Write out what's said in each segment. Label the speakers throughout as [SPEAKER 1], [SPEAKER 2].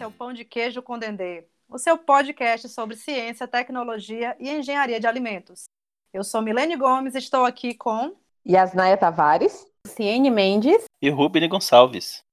[SPEAKER 1] esse é o Pão de Queijo com Dendê, o seu podcast sobre ciência, tecnologia e engenharia de alimentos. Eu sou Milene Gomes, estou aqui com
[SPEAKER 2] Yasnaia Tavares,
[SPEAKER 3] Ciene Mendes
[SPEAKER 4] e Rubens Gonçalves.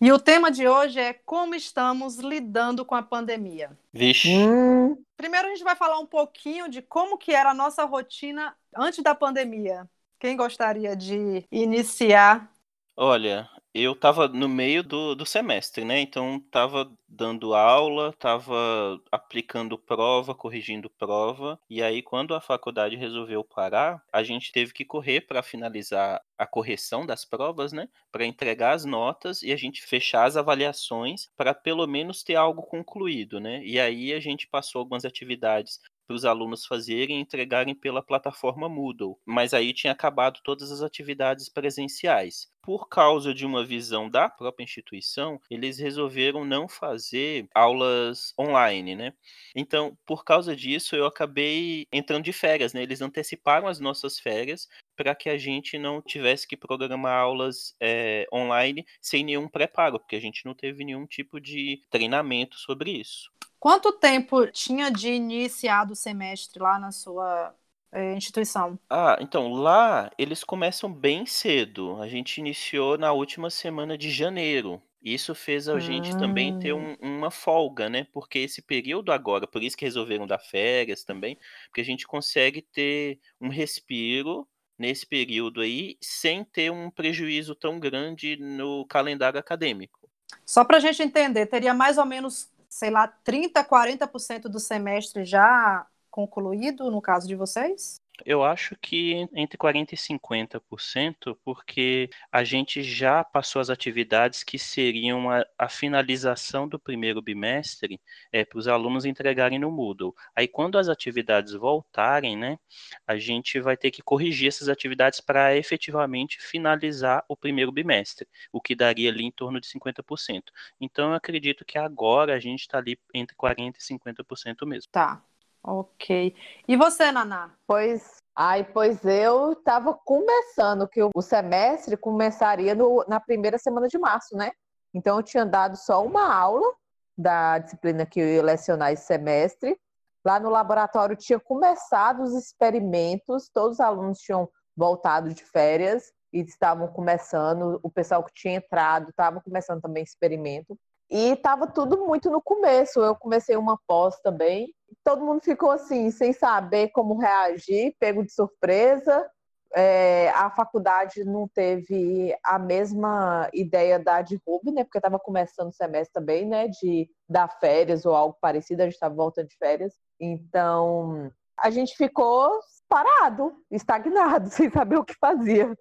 [SPEAKER 1] E o tema de hoje é como estamos lidando com a pandemia.
[SPEAKER 4] Vixe.
[SPEAKER 2] Hum,
[SPEAKER 1] Primeiro a gente vai falar um pouquinho de como que era a nossa rotina antes da pandemia. Quem gostaria de iniciar?
[SPEAKER 4] Olha, eu tava no meio do, do semestre, né? Então tava dando aula, tava aplicando prova, corrigindo prova. E aí, quando a faculdade resolveu parar, a gente teve que correr para finalizar a correção das provas, né? Para entregar as notas e a gente fechar as avaliações para pelo menos ter algo concluído, né? E aí a gente passou algumas atividades para os alunos fazerem e entregarem pela plataforma Moodle. Mas aí tinha acabado todas as atividades presenciais. Por causa de uma visão da própria instituição, eles resolveram não fazer aulas online, né? Então, por causa disso, eu acabei entrando de férias, né? Eles anteciparam as nossas férias para que a gente não tivesse que programar aulas é, online sem nenhum preparo, porque a gente não teve nenhum tipo de treinamento sobre isso.
[SPEAKER 1] Quanto tempo tinha de iniciado o semestre lá na sua eh, instituição?
[SPEAKER 4] Ah, então lá eles começam bem cedo. A gente iniciou na última semana de janeiro. Isso fez a gente também ter
[SPEAKER 1] Hum.
[SPEAKER 4] um- uma folga, né? Porque esse período agora, por isso que resolveram dar férias também, porque a gente consegue ter um respiro nesse período aí, sem ter um prejuízo tão grande no calendário acadêmico.
[SPEAKER 1] Só para a gente entender, teria mais ou menos, sei lá, 30, 40% do semestre já concluído no caso de vocês?
[SPEAKER 4] Eu acho que en- entre 40% e 50%, porque a gente já passou as atividades que seriam a, a finalização do primeiro bimestre para os alunos entregarem no Moodle. Aí, quando as atividades voltarem, né, a gente vai ter que corrigir essas atividades para efetivamente finalizar o primeiro bimestre, o que daria ali em torno de 50%. Então, eu acredito que agora a gente está ali entre 40% e 50% mesmo.
[SPEAKER 1] Tá, ok. E você, Naná?
[SPEAKER 2] pois, ai, pois eu estava começando, que o, o semestre começaria no- na primeira semana de março, né? Então eu tinha dado só uma aula da disciplina que eu ia lecionar esse semestre. Lá no laboratório tinha começado os experimentos, todos os alunos tinham voltado de férias e estavam começando, o pessoal que tinha entrado estava começando também experimento. E estava tudo muito no começo. Eu comecei uma pós também. Todo mundo ficou assim, sem saber como reagir, pego de surpresa. É, a faculdade não teve a mesma ideia da de Ruby, né? Porque estava começando o semestre também, né? De dar férias ou algo parecido, a gente estava voltando de férias. Então, a gente ficou parado, estagnado, sem saber o que fazia.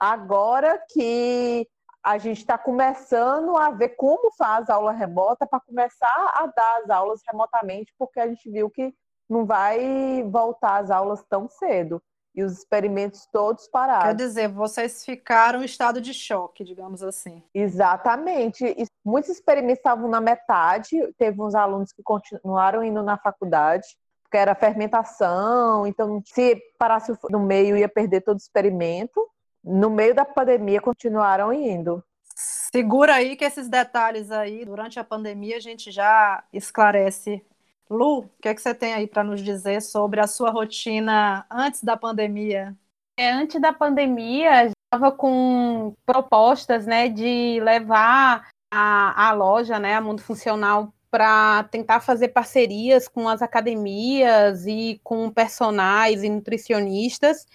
[SPEAKER 2] Agora que a gente está começando a ver como faz aula remota para começar a dar as aulas remotamente, porque a gente viu que não vai voltar as aulas tão cedo. E os experimentos todos
[SPEAKER 1] Quer
[SPEAKER 2] parados.
[SPEAKER 1] dizer, vocês ficaram em estado de choque, digamos assim.
[SPEAKER 2] Exatamente. E muitos experimentos estavam na metade, teve uns alunos que continuaram indo na faculdade, porque era fermentação, então se parasse no meio ia perder todo o experimento. No meio da pandemia continuaram indo.
[SPEAKER 1] Segura aí que esses detalhes aí, durante a pandemia, a gente já esclarece. Lu, o que é que você tem aí para nos dizer sobre a sua rotina antes da pandemia?
[SPEAKER 3] É, antes da pandemia, estava com propostas, né, de levar a, a loja, né, a Mundo Funcional, para tentar fazer parcerias com as academias e com personagens e nutricionistas.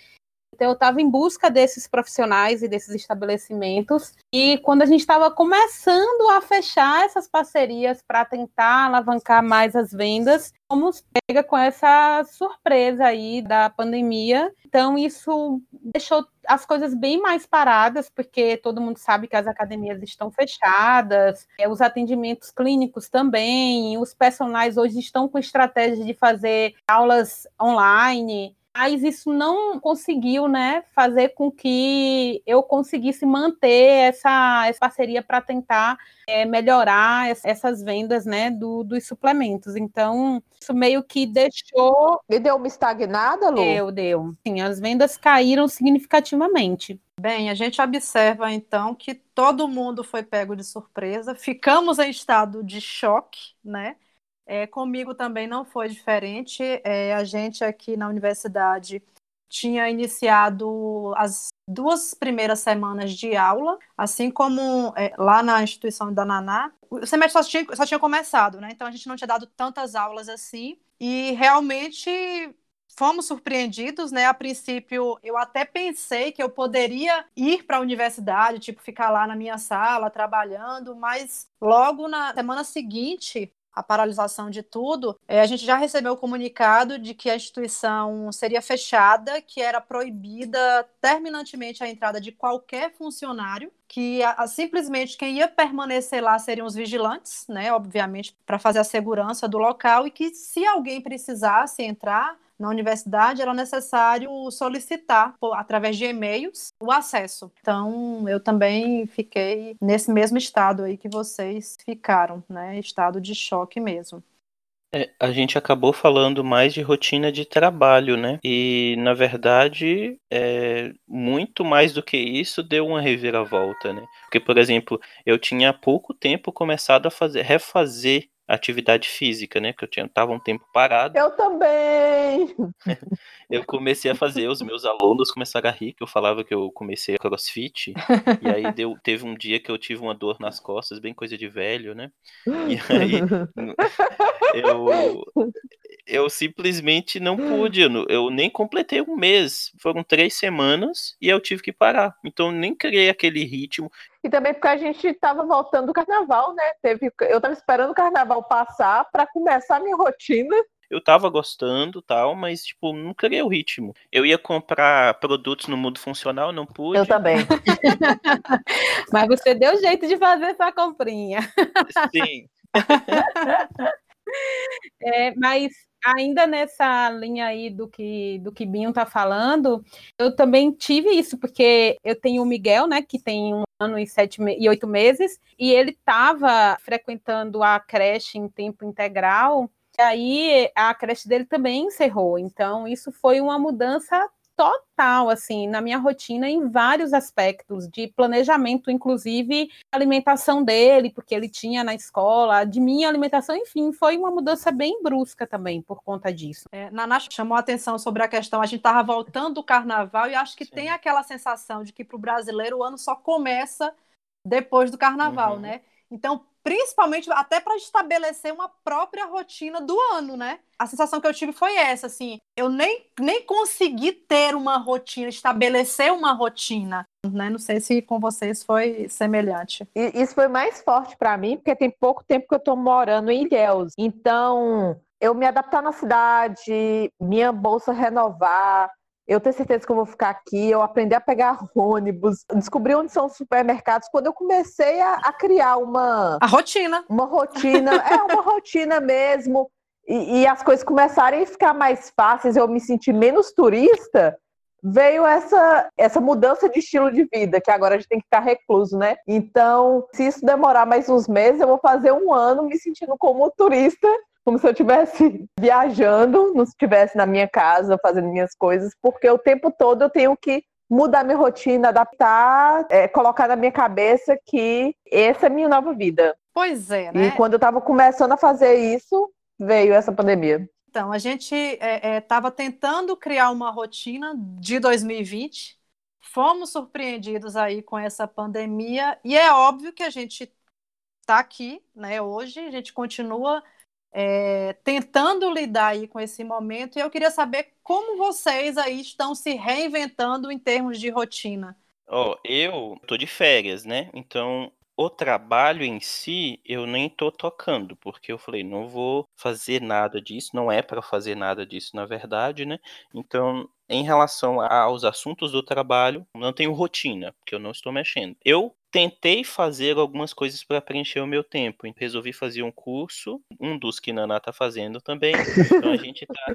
[SPEAKER 3] Então, eu estava em busca desses profissionais e desses estabelecimentos. E quando a gente estava começando a fechar essas parcerias para tentar alavancar mais as vendas, fomos pega com essa surpresa aí da pandemia. Então, isso deixou as coisas bem mais paradas, porque todo mundo sabe que as academias estão fechadas, é, os atendimentos clínicos também, os personagens hoje estão com estratégia de fazer aulas online. Mas isso não conseguiu, né, fazer com que eu conseguisse manter essa, essa parceria para tentar é, melhorar essas vendas, né, do, dos suplementos. Então, isso meio que deixou...
[SPEAKER 2] E deu uma estagnada, Lu?
[SPEAKER 3] Deu, deu. Sim, as vendas caíram significativamente.
[SPEAKER 1] Bem, a gente observa então que todo mundo foi pego de surpresa, ficamos em estado de choque, né? É, comigo também não foi diferente. É, a gente aqui na universidade tinha iniciado as duas primeiras semanas de aula, assim como é, lá na instituição da Naná, o semestre só tinha, só tinha começado, né? Então a gente não tinha dado tantas aulas assim. E realmente fomos surpreendidos, né? A princípio, eu até pensei que eu poderia ir para a universidade, tipo, ficar lá na minha sala trabalhando, mas logo na semana seguinte a paralisação de tudo, é, a gente já recebeu o comunicado de que a instituição seria fechada, que era proibida terminantemente a entrada de qualquer funcionário, que a, a, simplesmente quem ia permanecer lá seriam os vigilantes, né, obviamente, para fazer a segurança do local, e que se alguém precisasse entrar, na universidade, era necessário solicitar, por, através de e-mails, o acesso. Então, eu também fiquei nesse mesmo estado aí que vocês ficaram, né? Estado de choque mesmo.
[SPEAKER 4] É, a gente acabou falando mais de rotina de trabalho, né? E na verdade, é, muito mais do que isso deu uma reviravolta, né? Porque, por exemplo, eu tinha há pouco tempo começado a fazer, refazer atividade física, né? Que eu tinha tava um tempo parado.
[SPEAKER 2] Eu também.
[SPEAKER 4] eu comecei a fazer, os meus alunos começaram a rir que eu falava que eu comecei a CrossFit e aí deu, teve um dia que eu tive uma dor nas costas, bem coisa de velho, né? E aí eu eu simplesmente não pude, eu, eu nem completei um mês, foram três semanas e eu tive que parar. Então nem criei aquele ritmo.
[SPEAKER 2] E também porque a gente estava voltando do carnaval, né? Teve, eu estava esperando o carnaval passar para começar a minha rotina.
[SPEAKER 4] Eu tava gostando tal, mas tipo, não criei o ritmo. Eu ia comprar produtos no mundo funcional, não pude.
[SPEAKER 2] Eu também.
[SPEAKER 3] mas você deu jeito de fazer essa comprinha.
[SPEAKER 4] Sim.
[SPEAKER 3] é, mas ainda nessa linha aí do que do que Binho tá falando, eu também tive isso, porque eu tenho o Miguel, né, que tem um ano e sete e oito meses, e ele estava frequentando a creche em tempo integral, e aí a creche dele também encerrou. Então, isso foi uma mudança total, assim, na minha rotina em vários aspectos, de planejamento, inclusive alimentação dele, porque ele tinha na escola, de minha alimentação, enfim, foi uma mudança bem brusca também por conta disso.
[SPEAKER 1] É, Naná chamou a atenção sobre a questão, a gente estava voltando do carnaval e acho que Sim. tem aquela sensação de que para o brasileiro o ano só começa depois do carnaval, uhum. né? Então, principalmente até para estabelecer uma própria rotina do ano, né? A sensação que eu tive foi essa, assim, eu nem, nem consegui ter uma rotina, estabelecer uma rotina, né? Não sei se com vocês foi semelhante.
[SPEAKER 2] Isso foi mais forte para mim, porque tem pouco tempo que eu estou morando em Ilhéus. Então, eu me adaptar na cidade, minha bolsa renovar, eu tenho certeza que eu vou ficar aqui, eu aprendi a pegar ônibus, descobri onde são os supermercados, quando eu comecei a, a criar uma...
[SPEAKER 1] A rotina.
[SPEAKER 2] Uma rotina, é uma rotina mesmo, e, e, as coisas começarem a ficar mais fáceis, eu me sentir menos turista, veio essa, essa mudança de estilo de vida, que agora a gente tem que ficar recluso, né? Então, se isso demorar mais uns meses, eu vou fazer um ano me sentindo como turista como se eu estivesse viajando, não estivesse na minha casa fazendo minhas coisas, porque o tempo todo eu tenho que mudar minha rotina, adaptar, é, colocar na minha cabeça que essa é a minha nova vida.
[SPEAKER 1] Pois é, né?
[SPEAKER 2] E quando eu estava começando a fazer isso, veio essa pandemia.
[SPEAKER 1] Então, a gente estava é, é, tentando criar uma rotina de 2020, fomos surpreendidos aí com essa pandemia, e é óbvio que a gente está aqui, né, hoje, a gente continua é, tentando lidar aí com esse momento. E eu queria saber como vocês aí estão se reinventando em termos de rotina.
[SPEAKER 4] Ó, oh, eu tô de férias, né? Então o trabalho em si eu nem tô tocando, porque eu falei, não vou fazer nada disso, não é para fazer nada disso, na verdade, né? Então, em relação aos assuntos do trabalho, não tenho rotina, porque eu não estou mexendo. Eu tentei fazer algumas coisas para preencher o meu tempo. Resolvi fazer um curso, um dos que Naná está fazendo também. Então a gente está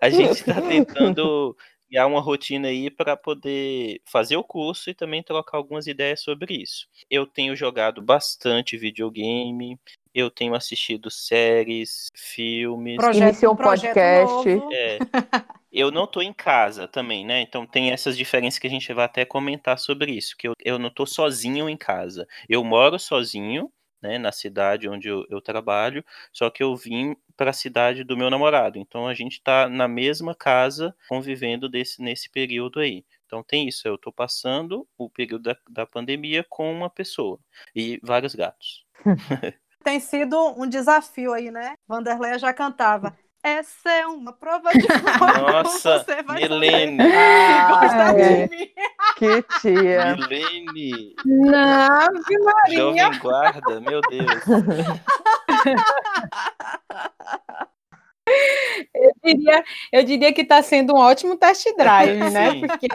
[SPEAKER 4] a gente tá tentando criar uma rotina aí para poder fazer o curso e também trocar algumas ideias sobre isso. Eu tenho jogado bastante videogame, eu tenho assistido séries, filmes.
[SPEAKER 2] Projeto, Iniciou um podcast.
[SPEAKER 4] É, eu não tô em casa também, né? Então tem essas diferenças que a gente vai até comentar sobre isso, que eu, eu não tô sozinho em casa. Eu moro sozinho, né, na cidade onde eu, eu trabalho, só que eu vim para a cidade do meu namorado. Então a gente está na mesma casa convivendo desse, nesse período aí. Então tem isso, eu estou passando o período da, da pandemia com uma pessoa e vários gatos.
[SPEAKER 1] tem sido um desafio aí, né? Vanderleia já cantava. Essa é uma prova de fogo.
[SPEAKER 4] Nossa, você vai Milene.
[SPEAKER 2] Ah, é. Que tia.
[SPEAKER 4] Milene.
[SPEAKER 3] Nave Maria.
[SPEAKER 4] Jovem guarda, meu Deus.
[SPEAKER 3] Eu diria, eu diria que está sendo um ótimo test drive, né? Porque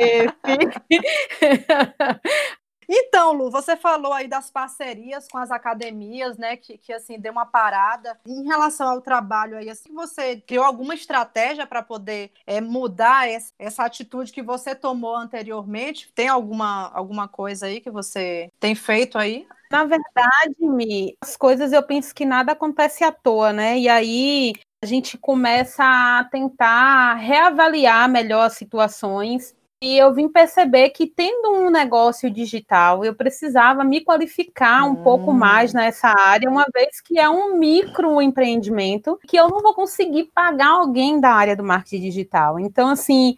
[SPEAKER 1] Então, Lu, você falou aí das parcerias com as academias, né? Que, que assim deu uma parada. Em relação ao trabalho aí, assim, você criou alguma estratégia para poder é, mudar essa, essa atitude que você tomou anteriormente? Tem alguma, alguma coisa aí que você tem feito aí?
[SPEAKER 3] Na verdade, Mi, as coisas eu penso que nada acontece à toa, né? E aí a gente começa a tentar reavaliar melhor as situações e eu vim perceber que, tendo um negócio digital, eu precisava me qualificar um hum. pouco mais nessa área, uma vez que é um microempreendimento que eu não vou conseguir pagar alguém da área do marketing digital. Então, assim,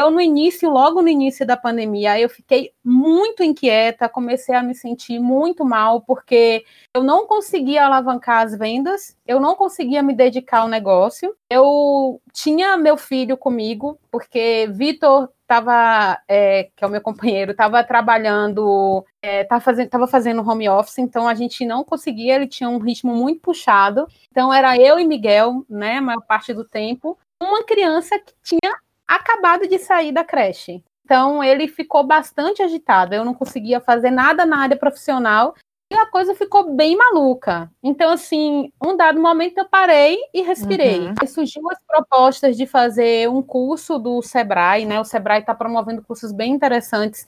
[SPEAKER 3] eu no início, logo no início da pandemia, eu fiquei muito inquieta, comecei a me sentir muito mal, porque eu não conseguia alavancar as vendas, eu não conseguia me dedicar ao negócio. Eu tinha meu filho comigo, porque Vitor estava, é, que é o meu companheiro, estava trabalhando, estava é, fazendo, tava fazendo home office, então a gente não conseguia, ele tinha um ritmo muito puxado. Então era eu e Miguel, né, a maior parte do tempo, uma criança que tinha acabado de sair da creche. Então ele ficou bastante agitado. Eu não conseguia fazer nada na área profissional e a coisa ficou bem maluca. Então, assim, um dado momento eu parei e respirei. Uhum. surgiu as propostas de fazer um curso do Sebrae, né? O Sebrae está promovendo cursos bem interessantes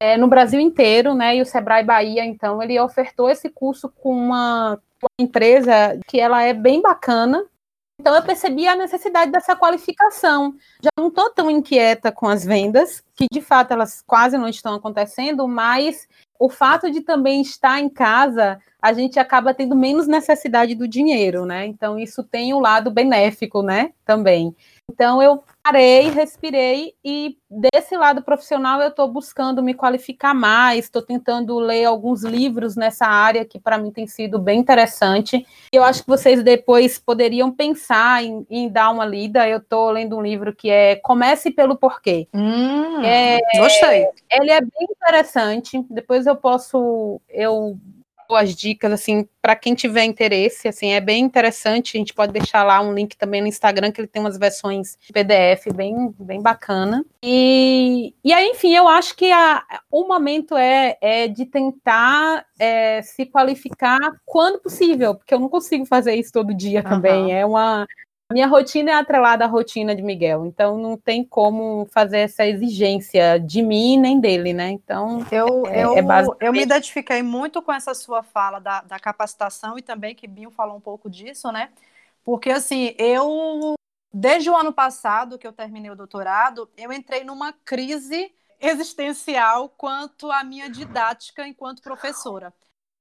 [SPEAKER 3] é, no Brasil inteiro, né? E o Sebrae Bahia, então, ele ofertou esse curso com uma, uma empresa que ela é bem bacana. Então eu percebi a necessidade dessa qualificação. Já não estou tão inquieta com as vendas, que de fato elas quase não estão acontecendo, mas o fato de também estar em casa, a gente acaba tendo menos necessidade do dinheiro, né? Então isso tem um lado benéfico, né? Também. Então eu parei, respirei e desse lado profissional eu estou buscando me qualificar mais, estou tentando ler alguns livros nessa área que para mim tem sido bem interessante. Eu acho que vocês depois poderiam pensar em, em dar uma lida. Eu estou lendo um livro que é Comece pelo Porquê.
[SPEAKER 1] Hum, é, gostei.
[SPEAKER 3] Ele é bem interessante. Depois eu posso eu as dicas, assim, para quem tiver interesse, assim, é bem interessante, a gente pode deixar lá um link também no Instagram, que ele tem umas versões PDF bem, bem bacana. E, e aí, enfim, eu acho que a, o momento é, é de tentar é, se qualificar quando possível, porque eu não consigo fazer isso todo dia também, uhum. é uma minha rotina é atrelada à rotina de Miguel, então não tem como fazer essa exigência de mim nem dele, né? Então
[SPEAKER 1] eu, é, eu, é basicamente... eu me identifiquei muito com essa sua fala da, da capacitação e também que Binho falou um pouco disso, né? Porque assim, eu desde o ano passado que eu terminei o doutorado, eu entrei numa crise existencial quanto à minha didática enquanto professora.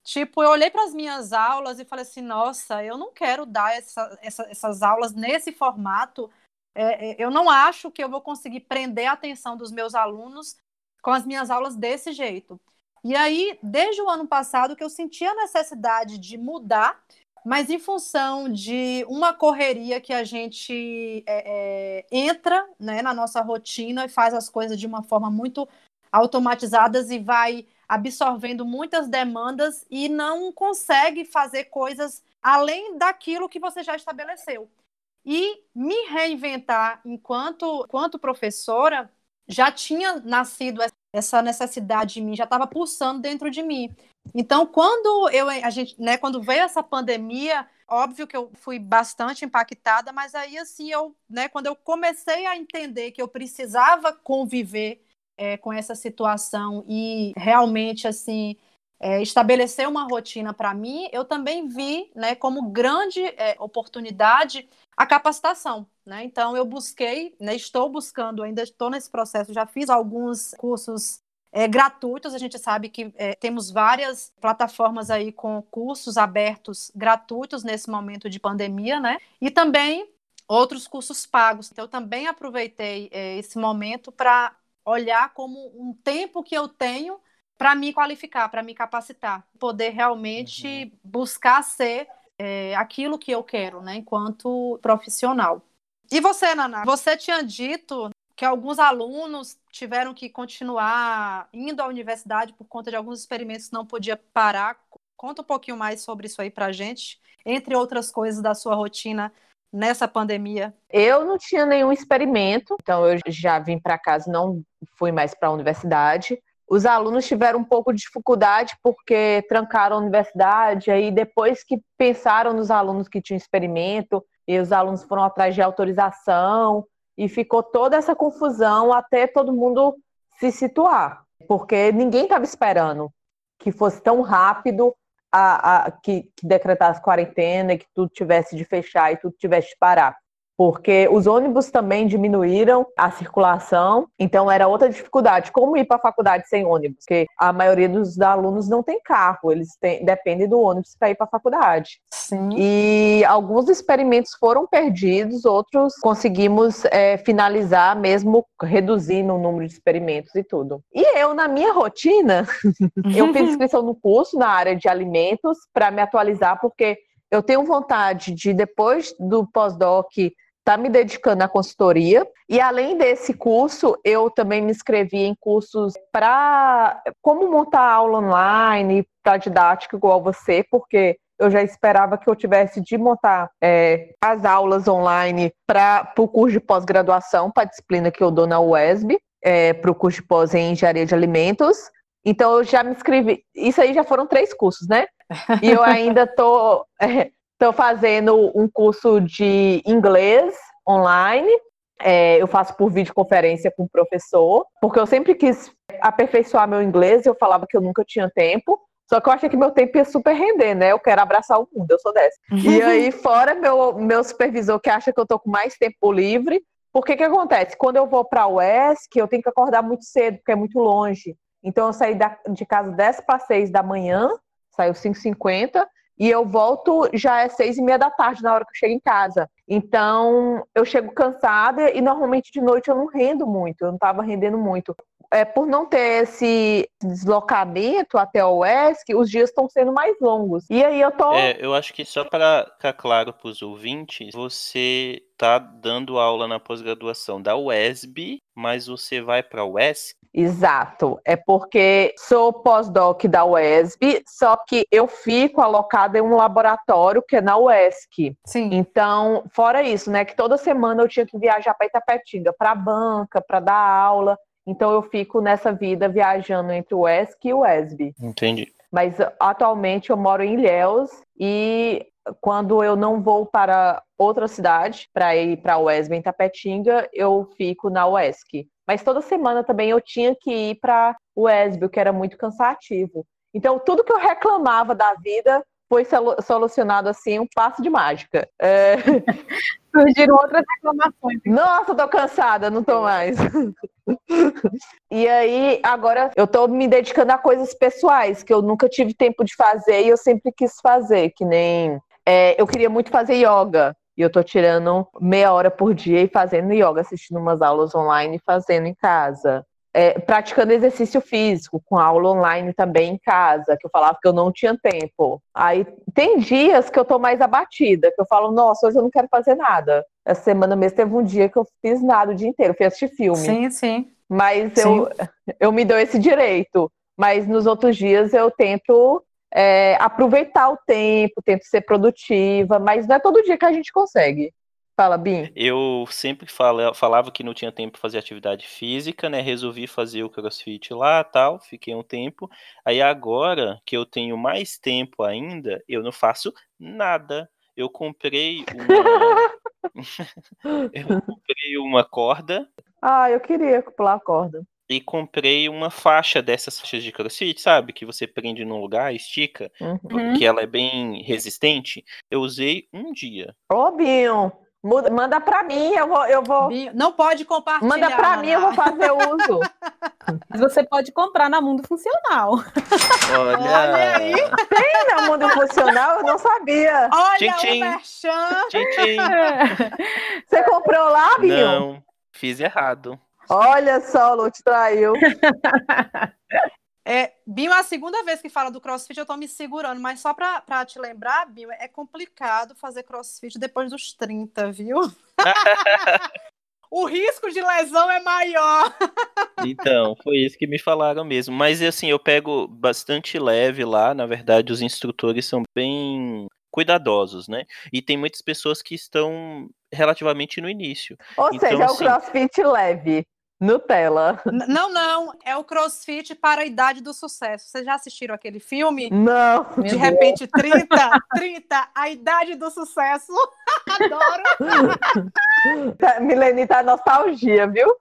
[SPEAKER 1] Tipo, eu olhei para as minhas aulas e falei assim: nossa, eu não quero dar essa, essa, essas aulas nesse formato. É, é, eu não acho que eu vou conseguir prender a atenção dos meus alunos com as minhas aulas desse jeito. E aí, desde o ano passado, que eu senti a necessidade de mudar, mas em função de uma correria que a gente é, é, entra né, na nossa rotina e faz as coisas de uma forma muito automatizadas e vai absorvendo muitas demandas e não consegue fazer coisas além daquilo que você já estabeleceu. E me reinventar enquanto, enquanto professora já tinha nascido essa necessidade em mim já estava pulsando dentro de mim. Então, quando eu a gente, né, quando veio essa pandemia, óbvio que eu fui bastante impactada, mas aí assim eu, né, quando eu comecei a entender que eu precisava conviver é, com essa situação e realmente assim é, estabelecer uma rotina para mim, eu também vi, né, como grande é, oportunidade a capacitação, né? Então eu busquei, né, estou buscando, ainda estou nesse processo, já fiz alguns cursos é, gratuitos. A gente sabe que é, temos várias plataformas aí com cursos abertos gratuitos nesse momento de pandemia, né? E também outros cursos pagos. Então eu também aproveitei é, esse momento para olhar como um tempo que eu tenho para me qualificar, para me capacitar, poder realmente uhum. buscar ser é, aquilo que eu quero, né, enquanto profissional. E você, Naná? Você tinha dito que alguns alunos tiveram que continuar indo à universidade por conta de alguns experimentos que não podia parar. Conta um pouquinho mais sobre isso aí para gente, entre outras coisas da sua rotina nessa pandemia?
[SPEAKER 2] Eu não tinha nenhum experimento, então eu já vim para casa, não fui mais para a universidade. Os alunos tiveram um pouco de dificuldade porque trancaram a universidade, aí depois que pensaram nos alunos que tinham experimento, e os alunos foram atrás de autorização, e ficou toda essa confusão até todo mundo se situar, porque ninguém estava esperando que fosse tão rápido a, a que, que decretasse quarentena que tudo tivesse de fechar e tudo tivesse de parar porque os ônibus também diminuíram a circulação, então era outra dificuldade. Como ir para a faculdade sem ônibus? Porque a maioria dos alunos não tem carro, eles têm, dependem do ônibus para ir para a faculdade.
[SPEAKER 1] Sim.
[SPEAKER 2] E alguns experimentos foram perdidos, outros conseguimos é, finalizar, mesmo reduzindo o número de experimentos e tudo. E eu, na minha rotina, eu fiz inscrição no curso na área de alimentos para me atualizar, porque eu tenho vontade de, depois do pós-doc, está me dedicando à consultoria. E além desse curso, eu também me inscrevi em cursos para como montar aula online, para didática igual você, porque eu já esperava que eu tivesse de montar é, as aulas online para o curso de pós-graduação, para a disciplina que eu dou na UESB, é, para o curso de pós em engenharia de alimentos. Então eu já me inscrevi. Isso aí já foram três cursos, né? E eu ainda estou é, Estou fazendo um curso de inglês online. É, eu faço por videoconferência com o professor, porque eu sempre quis aperfeiçoar meu inglês e eu falava que eu nunca tinha tempo. Só que eu achei que meu tempo ia super render, né? Eu quero abraçar o mundo, eu sou dessa. E aí, fora meu, meu supervisor que acha que eu tô com mais tempo livre, porque que acontece? Quando eu vou para o UESC, eu tenho que acordar muito cedo, porque é muito longe. Então, eu saí da, de casa 10 para 6 da manhã, saiu 5h50, e eu volto já é seis e meia da tarde na hora que eu chego em casa. Então eu chego cansada e normalmente de noite eu não rendo muito, eu não estava rendendo muito. É, por não ter esse deslocamento até o ESC, os dias estão sendo mais longos. E aí eu tô.
[SPEAKER 4] É, eu acho que só para ficar claro para os ouvintes, você tá dando aula na pós-graduação da UESB, mas você vai para a UESC
[SPEAKER 2] Exato. É porque sou pós-doc da UESB, só que eu fico alocada em um laboratório que é na UESC.
[SPEAKER 1] Sim.
[SPEAKER 2] Então, fora isso, né, que toda semana eu tinha que viajar para Itapetinga, para a banca, para dar aula. Então eu fico nessa vida viajando entre o UESC e o UESB.
[SPEAKER 4] Entendi.
[SPEAKER 2] Mas atualmente eu moro em Ilhéus e quando eu não vou para outra cidade para ir para a UESB em Tapetinga, eu fico na UESC. Mas toda semana também eu tinha que ir para o UESB, o que era muito cansativo. Então, tudo que eu reclamava da vida foi solucionado assim, um passo de mágica. É...
[SPEAKER 3] Surgiram outras reclamações.
[SPEAKER 2] Nossa, tô cansada, não tô mais. e aí, agora eu tô me dedicando a coisas pessoais que eu nunca tive tempo de fazer e eu sempre quis fazer, que nem é, eu queria muito fazer yoga. E eu tô tirando meia hora por dia e fazendo yoga, assistindo umas aulas online e fazendo em casa. É, praticando exercício físico, com aula online também em casa, que eu falava que eu não tinha tempo. Aí tem dias que eu tô mais abatida, que eu falo, nossa, hoje eu não quero fazer nada. Essa semana mesmo teve um dia que eu fiz nada o dia inteiro, fui assistir filme.
[SPEAKER 1] Sim, sim.
[SPEAKER 2] Mas sim. Eu, eu me dou esse direito. Mas nos outros dias eu tento é, aproveitar o tempo, tento ser produtiva, mas não é todo dia que a gente consegue. Fala, Bim.
[SPEAKER 4] Eu sempre fala, falava que não tinha tempo para fazer atividade física, né? Resolvi fazer o crossfit lá tal, fiquei um tempo. Aí agora que eu tenho mais tempo ainda, eu não faço nada. Eu comprei uma. eu comprei uma corda.
[SPEAKER 2] Ah, eu queria pular a corda.
[SPEAKER 4] E comprei uma faixa dessas faixas de crossfit, sabe? Que você prende num lugar, estica,
[SPEAKER 2] Uhum.
[SPEAKER 4] que ela é bem resistente. Eu usei um dia.
[SPEAKER 2] Ô, Binho, muda- manda pra mim, eu vou. Eu vou...
[SPEAKER 1] Binho, Não pode compartilhar.
[SPEAKER 2] Manda pra mim, eu vou fazer uso.
[SPEAKER 3] Mas você pode comprar na Mundo Funcional.
[SPEAKER 4] Olha,
[SPEAKER 1] Olha aí.
[SPEAKER 2] Tem meu mundo funcional, eu não sabia.
[SPEAKER 1] Olha
[SPEAKER 4] Tchim,
[SPEAKER 1] o
[SPEAKER 4] tchim. Tchim, tchim.
[SPEAKER 2] Você comprou lá, Binho?
[SPEAKER 4] Não, fiz errado.
[SPEAKER 2] Olha só, o Lu te traiu.
[SPEAKER 1] É, Binho, é a segunda vez que fala do crossfit, eu tô me segurando, mas só pra, pra te lembrar, Binho, é complicado fazer crossfit depois dos 30, viu? o risco de lesão é maior.
[SPEAKER 4] Então, foi isso que me falaram mesmo. Mas assim, eu pego bastante leve lá. Na verdade, os instrutores são bem cuidadosos, né? E tem muitas pessoas que estão relativamente no início.
[SPEAKER 2] Ou
[SPEAKER 4] Então,
[SPEAKER 2] seja, é o
[SPEAKER 4] assim-
[SPEAKER 2] crossfit leve. Nutella.
[SPEAKER 1] N- não, não, é o crossfit para a idade do sucesso. Vocês já assistiram aquele filme?
[SPEAKER 2] Não.
[SPEAKER 1] De
[SPEAKER 3] Deus.
[SPEAKER 1] repente, 30, 30, a idade do sucesso. Adoro.
[SPEAKER 2] Tá- Milene tá nostalgia, viu?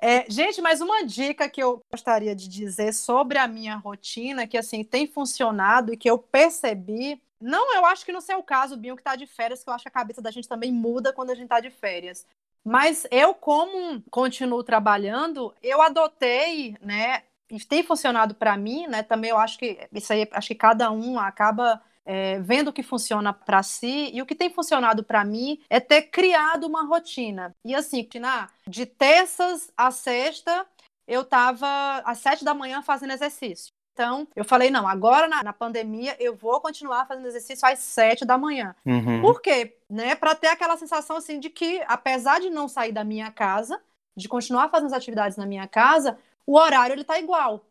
[SPEAKER 1] É, gente, mas uma dica que eu gostaria de dizer sobre a minha rotina, que assim tem funcionado e que eu percebi. Não, eu acho que no seu caso, Binho, que tá de férias, que eu acho que a cabeça da gente também muda quando a gente tá de férias. Mas eu, como continuo trabalhando, eu adotei, né? E tem funcionado para mim, né? Também eu acho que isso aí, acho que cada um acaba é, vendo o que funciona para si. E o que tem funcionado para mim é ter criado uma rotina. E assim, na, de terças a sexta, eu estava às sete da manhã fazendo exercício. Então, eu falei, não, agora na, na pandemia eu vou continuar fazendo exercício às sete da manhã.
[SPEAKER 4] Uhum.
[SPEAKER 1] Por quê? Né? Para ter aquela sensação assim de que, apesar de não sair da minha casa, de continuar fazendo as atividades na minha casa, o horário ele tá igual.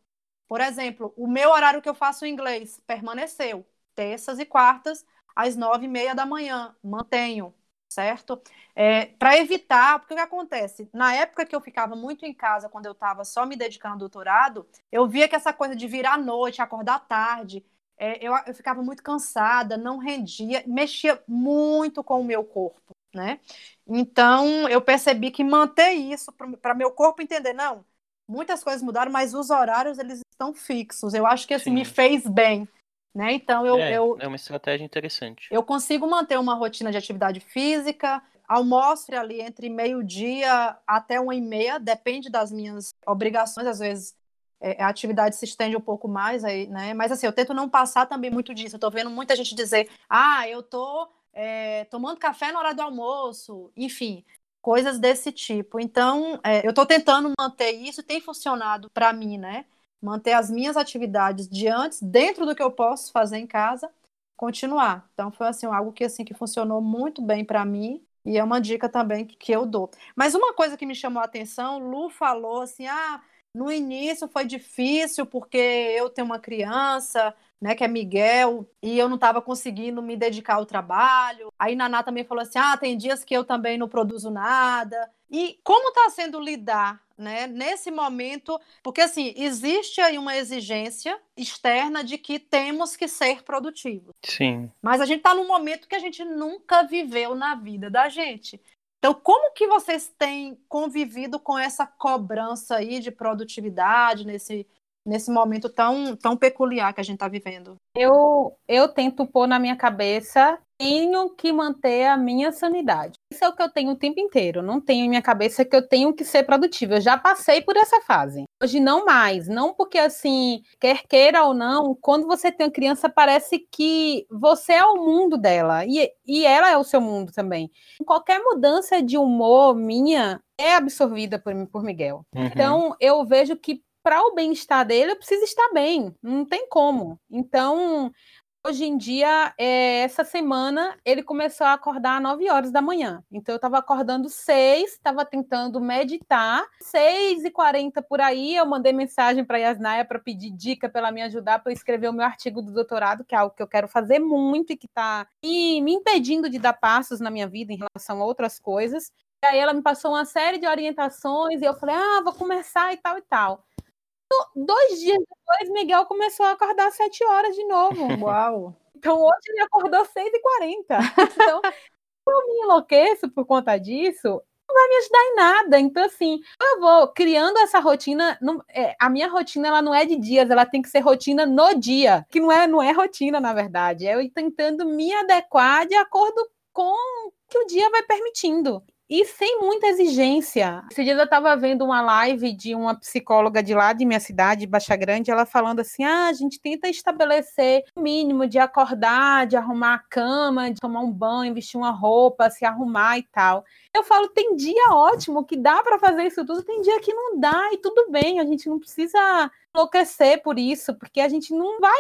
[SPEAKER 1] Por exemplo, o meu horário que eu faço em inglês permaneceu. Terças e quartas, às nove e meia da manhã. Mantenho, certo? É, para evitar, porque o que acontece? Na época que eu ficava muito em casa, quando eu estava só me dedicando ao doutorado, eu via que essa coisa de virar à noite, acordar tarde, é, eu, eu ficava muito cansada, não rendia, mexia muito com o meu corpo, né? Então eu percebi que manter isso para meu corpo entender, não, muitas coisas mudaram, mas os horários eles estão fixos. Eu acho que assim
[SPEAKER 4] Sim.
[SPEAKER 1] me fez bem, né? Então eu,
[SPEAKER 4] é,
[SPEAKER 1] eu,
[SPEAKER 4] é uma estratégia interessante.
[SPEAKER 1] eu consigo manter uma rotina de atividade física, almoço ali entre meio-dia até uma e meia, depende das minhas obrigações, às vezes é, a atividade se estende um pouco mais aí, né? Mas assim, eu tento não passar também muito disso. Eu tô vendo muita gente dizer, ah, eu tô é, tomando café na hora do almoço, enfim, coisas desse tipo. Então, é, eu tô tentando manter isso, tem funcionado para mim, né? Manter as minhas atividades de antes, dentro do que eu posso fazer em casa, continuar. Então foi assim algo que assim que funcionou muito bem para mim e é uma dica também que, que eu dou. Mas uma coisa que me chamou a atenção, Lu falou assim: "Ah, no início foi difícil porque eu tenho uma criança, né, que é Miguel, e eu não estava conseguindo me dedicar ao trabalho. Aí Naná também falou assim: "Ah, tem dias que eu também não produzo nada". E como está sendo lidar, né, nesse momento? Porque assim, existe aí uma exigência externa de que temos que ser produtivos.
[SPEAKER 4] Sim.
[SPEAKER 1] Mas a gente está num momento que a gente nunca viveu na vida da gente. Então, como que vocês têm convivido com essa cobrança aí de produtividade nesse, nesse momento tão, tão peculiar que a gente está vivendo?
[SPEAKER 3] Eu, eu tento pôr na minha cabeça, tenho que manter a minha sanidade. Isso é o que eu tenho o tempo inteiro. Não tenho em minha cabeça que eu tenho que ser produtiva. Eu já passei por essa fase. Hoje não mais. Não porque, assim, quer queira ou não, quando você tem uma criança, parece que você é o mundo dela. E, e ela é o seu mundo também. Qualquer mudança de humor minha é absorvida por, por Miguel.
[SPEAKER 4] Uhum.
[SPEAKER 3] Então, eu vejo que para o bem-estar dele, eu preciso estar bem. Não tem como. Então, Hoje em dia, é, essa semana, ele começou a acordar às 9 horas da manhã. Então, eu estava acordando 6, estava tentando meditar. 6 e 40 por aí, eu mandei mensagem para a Yasnaya para pedir dica para ela me ajudar para escrever o meu artigo do doutorado, que é algo que eu quero fazer muito e que está me impedindo de dar passos na minha vida em relação a outras coisas. E aí ela me passou uma série de orientações e eu falei, ah, vou começar e tal e tal. Dois dias depois, Miguel começou a acordar às sete horas de novo.
[SPEAKER 1] Uau!
[SPEAKER 3] Então hoje ele acordou às seis e quarenta. Então, eu me enlouqueço por conta disso, não vai me ajudar em nada. Então, assim, eu vou criando essa rotina. Não, é, a minha rotina ela não é de dias, ela tem que ser rotina no dia, que não é, não é rotina, na verdade. É eu tentando me adequar de acordo com o que o dia vai permitindo e sem muita exigência. Esse dia eu estava vendo uma live de uma psicóloga de lá de minha cidade, Baixa Grande, ela falando assim: ah, a gente tenta estabelecer o mínimo de acordar, de arrumar a cama, de tomar um banho, vestir uma roupa, se arrumar e tal. Eu falo, tem dia ótimo que dá para fazer isso tudo, tem dia que não dá e tudo bem, a gente não precisa enlouquecer por isso, porque a gente não vai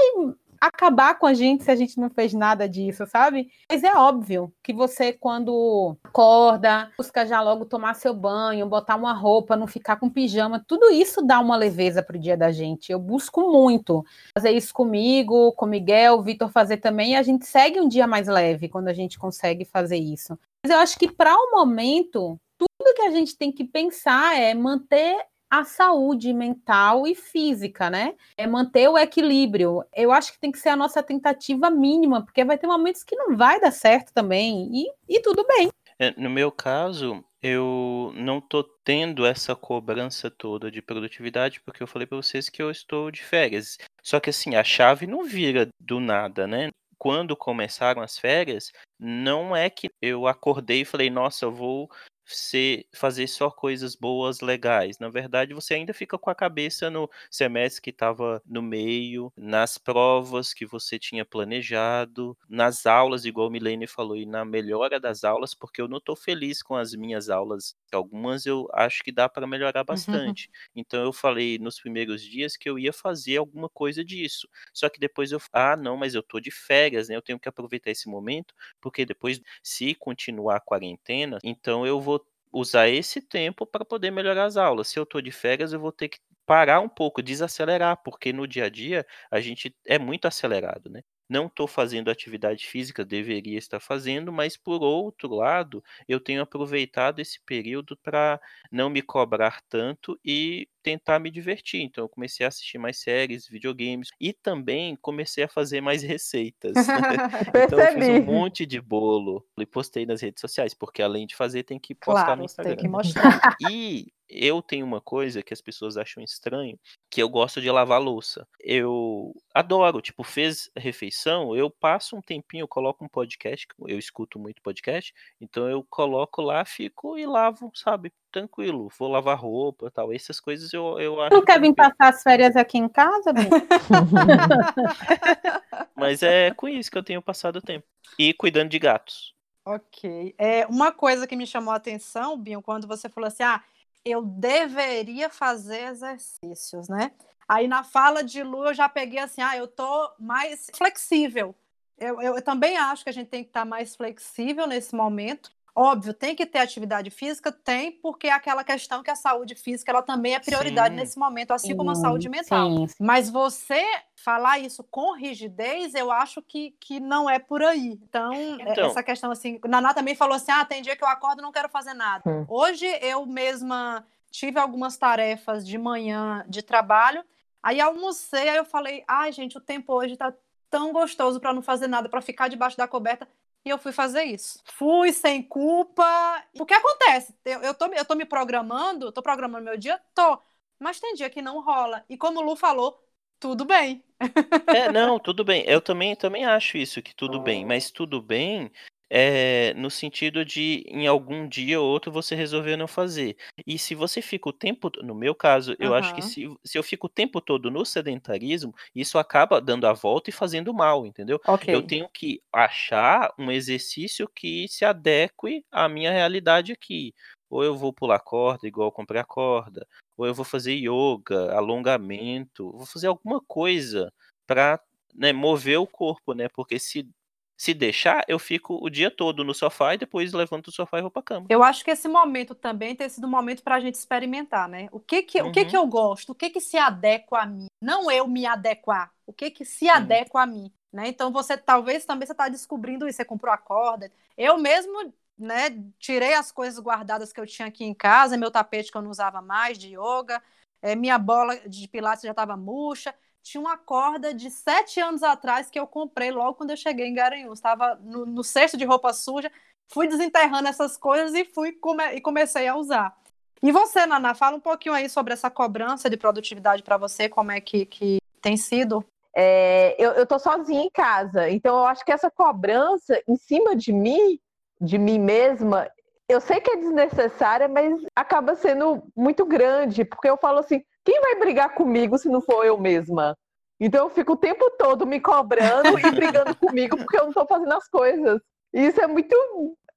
[SPEAKER 3] acabar com a gente se a gente não fez nada disso, sabe? Mas é óbvio que você, quando acorda, busca já logo tomar seu banho, botar uma roupa, não ficar com pijama, tudo isso dá uma leveza pro dia da gente. Eu busco muito fazer isso comigo, com Miguel, Vitor fazer também, e a gente segue um dia mais leve quando a gente consegue fazer isso. Mas eu acho que para o momento, tudo que a gente tem que pensar é manter a saúde mental e física, né? É manter o equilíbrio. Eu acho que tem que ser a nossa tentativa mínima, porque vai ter momentos que não vai dar certo também, e, e tudo bem.
[SPEAKER 4] É, no meu caso, eu não tô tendo essa cobrança toda de produtividade, porque eu falei para vocês que eu estou de férias. Só que assim, a chave não vira do nada, né? Quando começaram as férias, não é que eu acordei e falei, nossa, eu vou ser, fazer só coisas boas, legais. Na verdade, você ainda fica com a cabeça no semestre que estava no meio, nas provas que você tinha planejado, nas aulas, igual o Milene falou, e na melhora das aulas, porque eu não estou feliz com as minhas aulas. Algumas eu acho que dá para melhorar bastante. Uhum. Então eu falei nos primeiros dias que eu ia fazer alguma coisa disso. Só que depois eu, ah, não, mas eu estou de férias, né? Eu tenho que aproveitar esse momento, porque depois, se continuar a quarentena, então eu vou usar esse tempo para poder melhorar as aulas. Se eu estou de férias, eu vou ter que parar um pouco, desacelerar, porque no dia a dia a gente é muito acelerado, né? Não estou fazendo atividade física, deveria estar fazendo, mas por outro lado, eu tenho aproveitado esse período para não me cobrar tanto e tentar me divertir. Então, eu comecei a assistir mais séries, videogames e também comecei a fazer mais receitas. então, eu fiz um monte de bolo e postei nas redes sociais, porque além de fazer, tem que postar claro, no Instagram.
[SPEAKER 1] Tem que mostrar.
[SPEAKER 4] E eu tenho uma coisa que as pessoas acham estranho, que eu gosto de lavar louça. Eu adoro, tipo, fez refeição, eu passo um tempinho, eu coloco um podcast, eu escuto muito podcast, então eu coloco lá, fico e lavo, sabe? Tranquilo, vou lavar roupa tal. Essas coisas eu, eu acho.
[SPEAKER 3] Tu quer vir passar as férias aqui em casa,
[SPEAKER 4] Mas é com isso que eu tenho passado o tempo. E cuidando de gatos.
[SPEAKER 1] Ok. É, uma coisa que me chamou a atenção, Binho, quando você falou assim: ah, eu deveria fazer exercícios, né? Aí na fala de Lu eu já peguei assim, ah, eu tô mais flexível. Eu, eu, eu também acho que a gente tem que estar tá mais flexível nesse momento. Óbvio, tem que ter atividade física? Tem, porque é aquela questão que a saúde física ela também é prioridade sim. nesse momento, assim sim, como a saúde mental. Sim, Mas você falar isso com rigidez, eu acho que, que não é por aí. Então, é, então, essa questão assim, Naná também falou assim: ah, tem dia que eu acordo e não quero fazer nada. Hum. Hoje eu mesma tive algumas tarefas de manhã de trabalho, aí almocei, aí eu falei: ai, gente, o tempo hoje tá tão gostoso para não fazer nada, para ficar debaixo da coberta e eu fui fazer isso. Fui sem culpa. O que acontece? Eu, eu, tô, eu tô me programando, tô programando meu dia? Tô. Mas tem dia que não rola. E como o Lu falou, tudo bem.
[SPEAKER 4] É, não, tudo bem. Eu também, também acho isso, que tudo bem. Mas tudo bem é, no sentido de em algum dia ou outro você resolver não fazer. E se você fica o tempo, no meu caso, eu uhum. acho que se, se eu fico o tempo todo no sedentarismo, isso acaba dando a volta e fazendo mal, entendeu? Okay. Eu tenho que achar um exercício que se adeque à minha realidade aqui. Ou eu vou pular corda, igual eu comprei a corda, ou eu vou fazer yoga, alongamento, vou fazer alguma coisa para né, mover o corpo, né? Porque se se deixar, eu fico o dia todo no sofá e depois levanto do sofá e vou pra cama.
[SPEAKER 1] Eu acho que esse momento também tem sido um momento para a gente experimentar, né? O que que, uhum. o que que eu gosto? O que que se adequa a mim? Não eu me adequar. O que que se adequa a mim? Né? Então você talvez também você está descobrindo isso. Você comprou a corda. Eu mesmo, né? Tirei as coisas guardadas que eu tinha aqui em casa, meu tapete que eu não usava mais de yoga, é, minha bola de pilates já estava murcha tinha uma corda de sete anos atrás que eu comprei logo quando eu cheguei em Garanhuns. Estava no, no cesto de roupa suja, fui desenterrando essas coisas e fui come e comecei a usar. E você, Naná, fala um pouquinho aí sobre essa cobrança de produtividade para você, como é que, que tem sido?
[SPEAKER 2] É, eu, eu tô sozinha em casa, então eu acho que essa cobrança em cima de mim, de mim mesma, eu sei que é desnecessária, mas acaba sendo muito grande, porque eu falo assim, quem vai brigar comigo se não for eu mesma? Então eu fico o tempo todo me cobrando e brigando comigo porque eu não estou fazendo as coisas. E isso é muito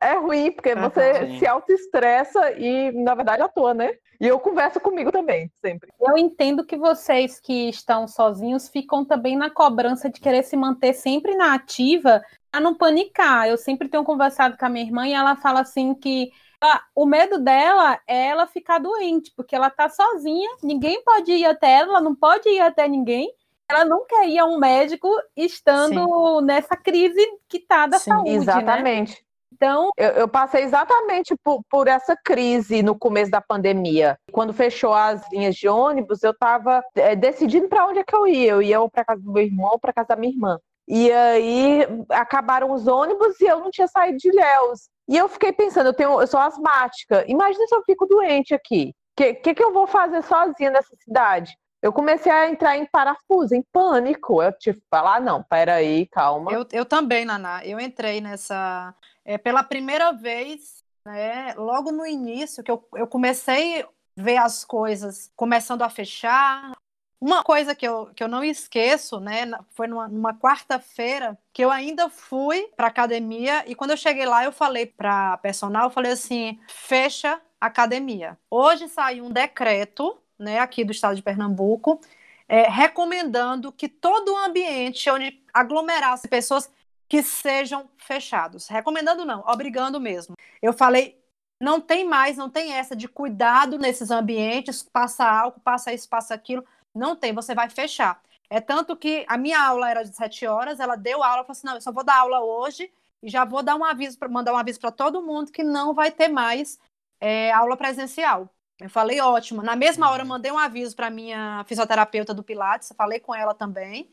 [SPEAKER 2] é ruim, porque você se autoestressa e, na verdade, atua, né? E eu converso comigo também, sempre.
[SPEAKER 3] Eu entendo que vocês que estão sozinhos ficam também na cobrança de querer se manter sempre na ativa para não panicar. Eu sempre tenho conversado com a minha irmã e ela fala assim que ela, o medo dela é ela ficar doente, porque ela tá sozinha, ninguém pode ir até ela, ela não pode ir até ninguém. Ela não quer ir a um médico estando Sim. nessa crise que tá da Sim, saúde. Né?
[SPEAKER 2] Exatamente.
[SPEAKER 3] Né?
[SPEAKER 2] Então, eu, eu, passei exatamente por, por, essa crise no começo da pandemia. Quando fechou as linhas de ônibus, eu estava é, decidindo para onde é que eu ia. Eu ia ou para casa do meu irmão ou para casa da minha irmã. E aí acabaram os ônibus e eu não tinha saído de Léus. E eu fiquei pensando, eu, tenho, eu sou asmática, imagina se eu fico doente aqui. O que, que, que eu vou fazer sozinha nessa cidade? Eu comecei a entrar em parafuso, em pânico. Eu tive que falar, não, peraí, calma.
[SPEAKER 1] Eu, eu também, Naná. Eu entrei nessa. É, pela primeira vez, né, logo no início, que eu, eu comecei ver as coisas começando a fechar, uma coisa que eu, que eu não esqueço, né, foi numa, numa quarta-feira que eu ainda fui para academia e quando eu cheguei lá eu falei para personal, eu falei assim, fecha academia. Hoje saiu um decreto, né, aqui do estado de Pernambuco, é, recomendando que todo o ambiente onde aglomerasse pessoas que sejam fechados. Recomendando não, obrigando mesmo. Eu falei, não tem mais, não tem essa de cuidado nesses ambientes, passa álcool, passa isso, passa aquilo. Não tem, você vai fechar. É tanto que a minha aula era de sete horas, ela deu aula, falou assim: não, eu só vou dar aula hoje e já vou dar um aviso, para mandar um aviso para todo mundo que não vai ter mais é, aula presencial. Eu falei, ótimo. Na mesma hora, eu uhum. mandei um aviso para minha fisioterapeuta do Pilates, falei com ela também,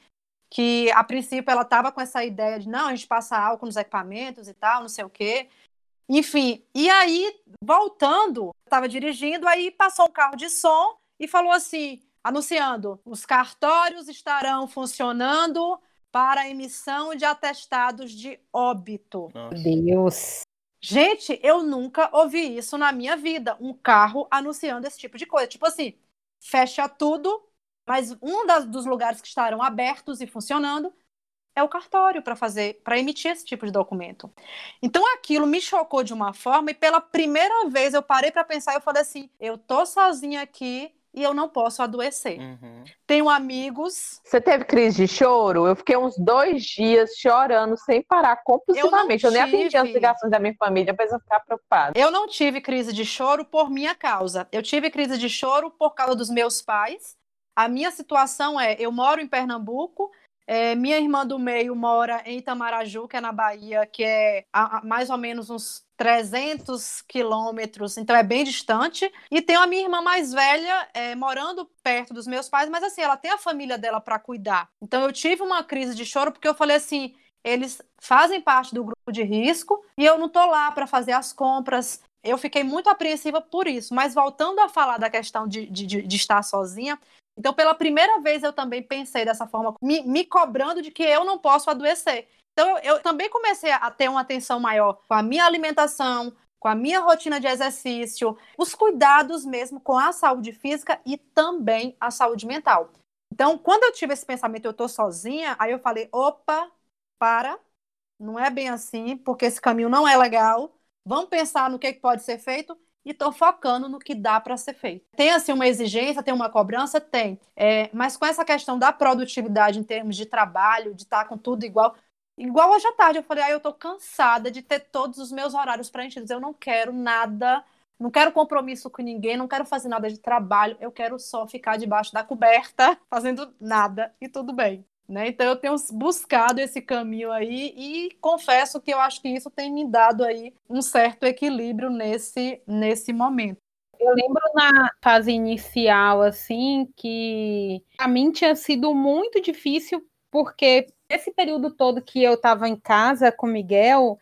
[SPEAKER 1] que a princípio ela estava com essa ideia de não, a gente passa álcool nos equipamentos e tal, não sei o quê. Enfim, e aí, voltando, estava dirigindo, aí passou um carro de som e falou assim: anunciando: os cartórios estarão funcionando para emissão de atestados de óbito.
[SPEAKER 3] Nossa. Deus.
[SPEAKER 1] Gente, eu nunca ouvi isso na minha vida. Um carro anunciando esse tipo de coisa. Tipo assim, fecha tudo, mas um das, dos lugares que estarão abertos e funcionando é o cartório para fazer, para emitir esse tipo de documento. Então aquilo me chocou de uma forma e pela primeira vez eu parei para pensar e eu falei assim, eu tô sozinha aqui e eu não posso adoecer. Uhum. Tenho amigos.
[SPEAKER 2] Você teve crise de choro? Eu fiquei uns dois dias chorando sem parar compulsivamente. Eu, eu nem atendi as ligações da minha família para eu ficar preocupada.
[SPEAKER 1] Eu não tive crise de choro por minha causa. Eu tive crise de choro por causa dos meus pais. A minha situação é: eu moro em Pernambuco. É, minha irmã do meio mora em Itamaraju, que é na Bahia, que é a, a, mais ou menos uns 300 quilômetros, então é bem distante. E tenho a minha irmã mais velha é, morando perto dos meus pais, mas assim, ela tem a família dela para cuidar. Então eu tive uma crise de choro porque eu falei assim: eles fazem parte do grupo de risco e eu não tô lá para fazer as compras. Eu fiquei muito apreensiva por isso. Mas voltando a falar da questão de, de, de estar sozinha, então pela primeira vez eu também pensei dessa forma, me, me cobrando de que eu não posso adoecer. Então, eu, eu também comecei a ter uma atenção maior com a minha alimentação, com a minha rotina de exercício, os cuidados mesmo com a saúde física e também a saúde mental. Então, quando eu tive esse pensamento, eu estou sozinha, aí eu falei: opa, para, não é bem assim, porque esse caminho não é legal. Vamos pensar no que, que pode ser feito. E estou focando no que dá para ser feito. Tem assim uma exigência, tem uma cobrança, tem, é, mas com essa questão da produtividade em termos de trabalho, de estar tá com tudo igual, igual hoje à tarde eu falei, ah, eu estou cansada de ter todos os meus horários preenchidos, eu não quero nada, não quero compromisso com ninguém, não quero fazer nada de trabalho, eu quero só ficar debaixo da coberta fazendo nada e tudo bem. Né? Então eu tenho buscado esse caminho aí e confesso que eu acho que isso tem me dado aí um certo equilíbrio nesse, nesse momento.
[SPEAKER 3] Eu lembro na fase inicial, assim, que a mim tinha sido muito difícil, porque esse período todo que eu estava em casa com Miguel,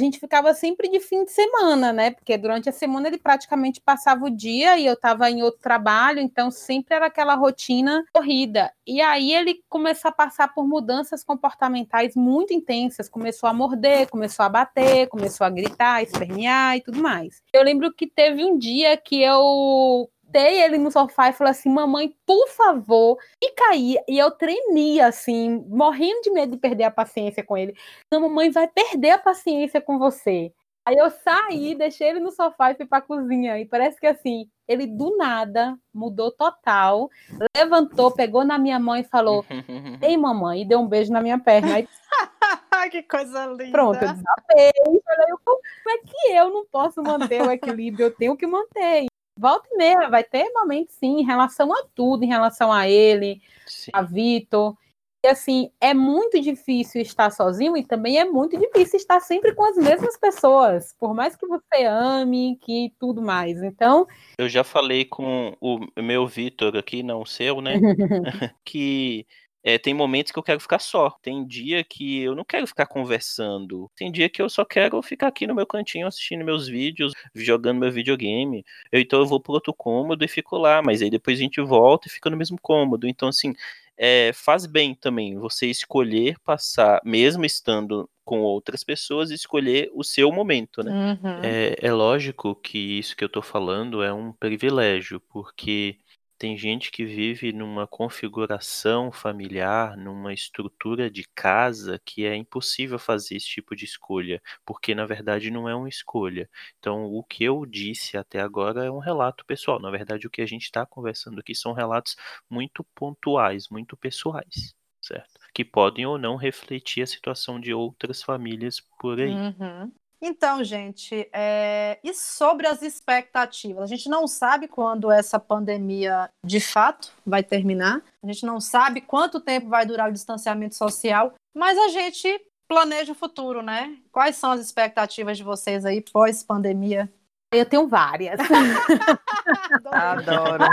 [SPEAKER 3] gente ficava sempre de fim de semana, né? Porque durante a semana ele praticamente passava o dia e eu estava em outro trabalho, então sempre era aquela rotina corrida. E aí ele começou a passar por mudanças comportamentais muito intensas, começou a morder, começou a bater, começou a gritar, espernear e tudo mais. Eu lembro que teve um dia que eu deitei ele no sofá e falei assim: mamãe, por favor. E caí. E eu tremia, assim, morrendo de medo de perder a paciência com ele. Não, mamãe vai perder a paciência com você. Aí eu saí, deixei ele no sofá e fui pra cozinha. E parece que assim, ele do nada mudou total, levantou, pegou na minha mão e falou: Ei, mamãe, e deu um beijo na minha perna. Aí...
[SPEAKER 1] que coisa linda.
[SPEAKER 3] Pronto, eu desabei. Falei, como é que eu não posso manter o equilíbrio? Eu tenho que manter volta e meia, vai ter momentos sim, em relação a tudo, em relação a ele, sim. a Vitor. E assim, é muito difícil estar sozinho e também é muito difícil estar sempre com as mesmas pessoas, por mais que você ame, que tudo mais. Então.
[SPEAKER 4] Eu já falei com o meu Vitor aqui, não o seu, né? que é, tem momentos que eu quero ficar só. Tem dia que eu não quero ficar conversando. Tem dia que eu só quero ficar aqui no meu cantinho assistindo meus vídeos, jogando meu videogame. Eu, então eu vou pro outro cômodo e fico lá. Mas aí depois a gente volta e fica no mesmo cômodo. Então, assim, é, faz bem também você escolher passar, mesmo estando com outras pessoas, escolher o seu momento, né? Uhum. É, é lógico que isso que eu tô falando é um privilégio, porque tem gente que vive numa configuração familiar, numa estrutura de casa que é impossível fazer esse tipo de escolha, porque na verdade não é uma escolha. Então, o que eu disse até agora é um relato pessoal. Na verdade, o que a gente está conversando aqui são relatos muito pontuais, muito pessoais, certo? Que podem ou não refletir a situação de outras famílias por aí.
[SPEAKER 1] Uhum. Então, gente, é... e sobre as expectativas? A gente não sabe quando essa pandemia de fato vai terminar, a gente não sabe quanto tempo vai durar o distanciamento social, mas a gente planeja o futuro, né? Quais são as expectativas de vocês aí pós-pandemia?
[SPEAKER 3] Eu tenho várias.
[SPEAKER 2] Adoro.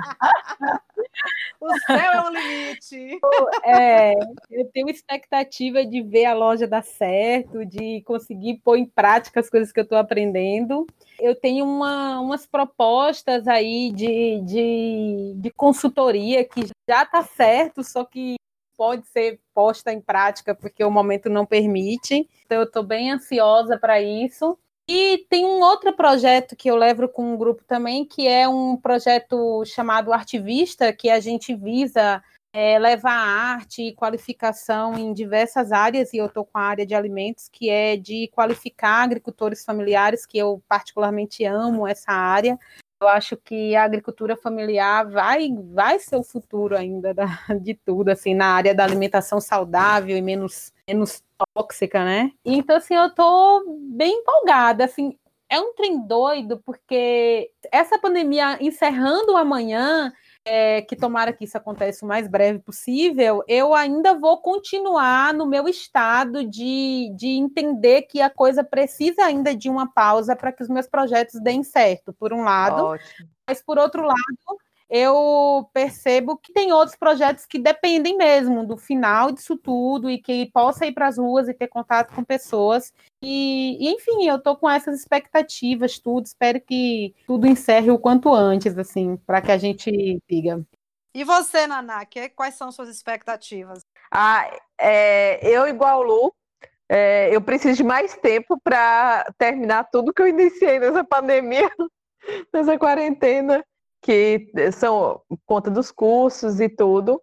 [SPEAKER 1] O céu é o limite.
[SPEAKER 3] É, eu tenho expectativa de ver a loja dar certo, de conseguir pôr em prática as coisas que eu estou aprendendo. Eu tenho uma, umas propostas aí de, de, de consultoria que já está certo, só que pode ser posta em prática porque o momento não permite. Então, eu estou bem ansiosa para isso. E tem um outro projeto que eu levo com um grupo também, que é um projeto chamado Artivista, que a gente visa é, levar arte e qualificação em diversas áreas, e eu estou com a área de alimentos, que é de qualificar agricultores familiares, que eu particularmente amo essa área. Eu acho que a agricultura familiar vai, vai ser o futuro ainda da, de tudo, assim, na área da alimentação saudável e menos, menos tóxica, né? Então, assim, eu tô bem empolgada, assim, é um trem doido, porque essa pandemia encerrando amanhã, é, que tomara que isso aconteça o mais breve possível, eu ainda vou continuar no meu estado de, de entender que a coisa precisa ainda de uma pausa para que os meus projetos deem certo, por um lado. Ótimo. Mas, por outro lado, eu percebo que tem outros projetos que dependem mesmo do final disso tudo e que possa ir para as ruas e ter contato com pessoas. E, e enfim, eu estou com essas expectativas, tudo. Espero que tudo encerre o quanto antes, assim, para que a gente diga.
[SPEAKER 1] E você, Naná, que, quais são suas expectativas?
[SPEAKER 2] Ah, é, eu, igual Lu, é, eu preciso de mais tempo para terminar tudo que eu iniciei nessa pandemia, nessa quarentena que são conta dos cursos e tudo,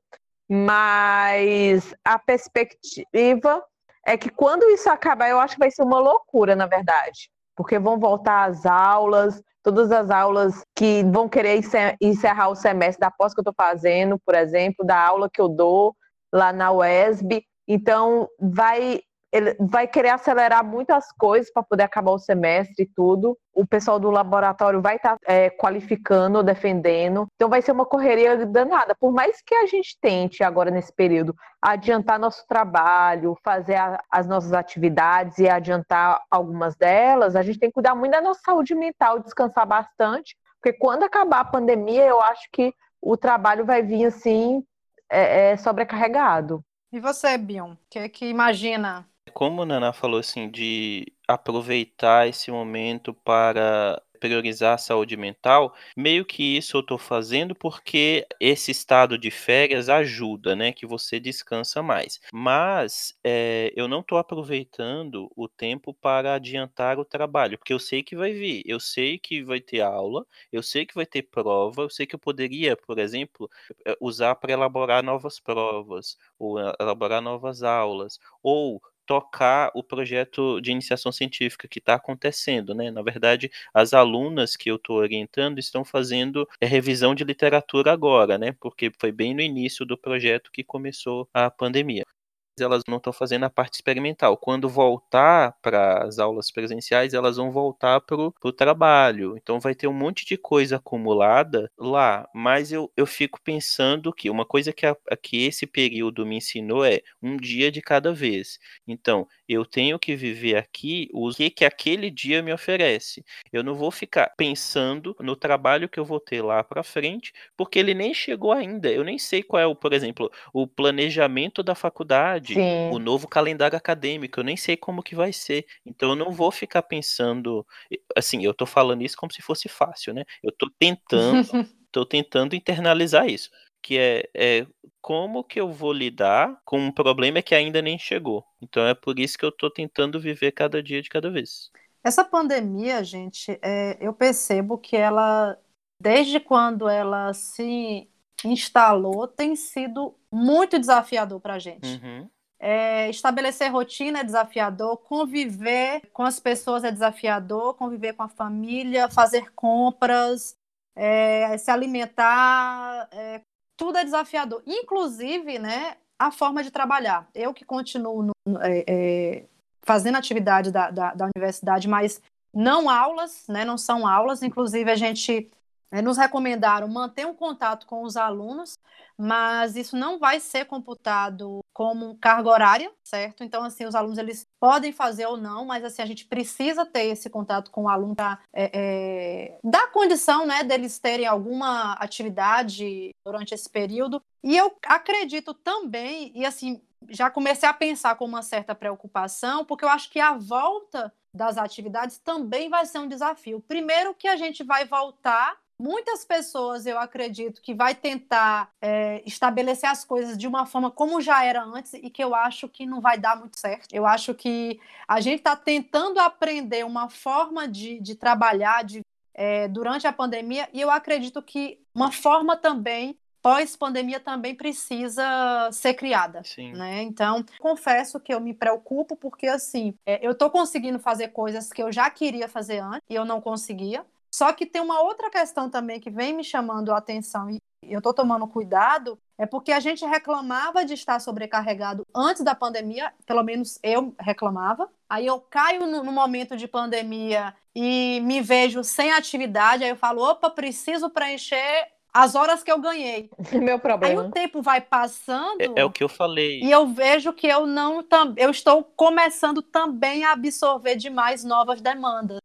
[SPEAKER 2] mas a perspectiva é que quando isso acabar, eu acho que vai ser uma loucura, na verdade, porque vão voltar às aulas, todas as aulas que vão querer encerrar o semestre da pós que eu estou fazendo, por exemplo, da aula que eu dou lá na UESB. Então, vai ele vai querer acelerar muitas coisas para poder acabar o semestre e tudo. O pessoal do laboratório vai estar tá, é, qualificando, defendendo. Então vai ser uma correria danada. Por mais que a gente tente agora nesse período adiantar nosso trabalho, fazer a, as nossas atividades e adiantar algumas delas, a gente tem que cuidar muito da nossa saúde mental, descansar bastante, porque quando acabar a pandemia, eu acho que o trabalho vai vir assim é, é sobrecarregado.
[SPEAKER 1] E você, Bion, o que, é que imagina
[SPEAKER 4] como a Nana falou assim, de aproveitar esse momento para priorizar a saúde mental, meio que isso eu estou fazendo porque esse estado de férias ajuda, né? Que você descansa mais. Mas é, eu não estou aproveitando o tempo para adiantar o trabalho, porque eu sei que vai vir, eu sei que vai ter aula, eu sei que vai ter prova, eu sei que eu poderia, por exemplo, eh, usar para elaborar novas provas, ou elaborar novas aulas, ou tocar o projeto de iniciação científica que está acontecendo, né? Na verdade, as alunas que eu estou orientando estão fazendo é, revisão de literatura agora, né? Porque foi bem no início do projeto que começou a pandemia elas não estão fazendo a parte experimental. Quando voltar para as aulas presenciais, elas vão voltar para o trabalho. Então vai ter um monte de coisa acumulada lá. Mas eu, eu fico pensando que uma coisa que, a, que esse período me ensinou é um dia de cada vez. Então, eu tenho que viver aqui o que, que aquele dia me oferece. Eu não vou ficar pensando no trabalho que eu vou ter lá para frente, porque ele nem chegou ainda. Eu nem sei qual é, o, por exemplo, o planejamento da faculdade Sim. o novo calendário acadêmico, eu nem sei como que vai ser. Então eu não vou ficar pensando, assim, eu tô falando isso como se fosse fácil, né? Eu tô tentando, tô tentando internalizar isso, que é, é como que eu vou lidar com um problema que ainda nem chegou. Então é por isso que eu tô tentando viver cada dia de cada vez.
[SPEAKER 1] Essa pandemia, gente, é, eu percebo que ela, desde quando ela se instalou, tem sido muito desafiador para a gente. Uhum. É, estabelecer rotina é desafiador, conviver com as pessoas é desafiador, conviver com a família, fazer compras, é, se alimentar, é, tudo é desafiador. Inclusive, né, a forma de trabalhar. Eu que continuo no, é, é, fazendo atividade da, da, da, universidade, mas não aulas, né, não são aulas. Inclusive, a gente nos recomendaram manter um contato com os alunos, mas isso não vai ser computado como carga horária, certo? Então, assim, os alunos eles podem fazer ou não, mas assim a gente precisa ter esse contato com o aluno para é, é, dar condição, né, deles terem alguma atividade durante esse período. E eu acredito também, e assim já comecei a pensar com uma certa preocupação, porque eu acho que a volta das atividades também vai ser um desafio. Primeiro que a gente vai voltar Muitas pessoas, eu acredito, que vai tentar é, estabelecer as coisas de uma forma como já era antes e que eu acho que não vai dar muito certo. Eu acho que a gente está tentando aprender uma forma de, de trabalhar de, é, durante a pandemia e eu acredito que uma forma também pós-pandemia também precisa ser criada, Sim. né? Então, confesso que eu me preocupo porque assim, é, eu estou conseguindo fazer coisas que eu já queria fazer antes e eu não conseguia. Só que tem uma outra questão também que vem me chamando a atenção e eu estou tomando cuidado, é porque a gente reclamava de estar sobrecarregado antes da pandemia, pelo menos eu reclamava. Aí eu caio no, no momento de pandemia e me vejo sem atividade, aí eu falo, opa, preciso preencher as horas que eu ganhei.
[SPEAKER 2] Meu problema.
[SPEAKER 1] Aí o tempo vai passando.
[SPEAKER 4] É, é, o que eu falei.
[SPEAKER 1] E eu vejo que eu não eu estou começando também a absorver demais novas demandas.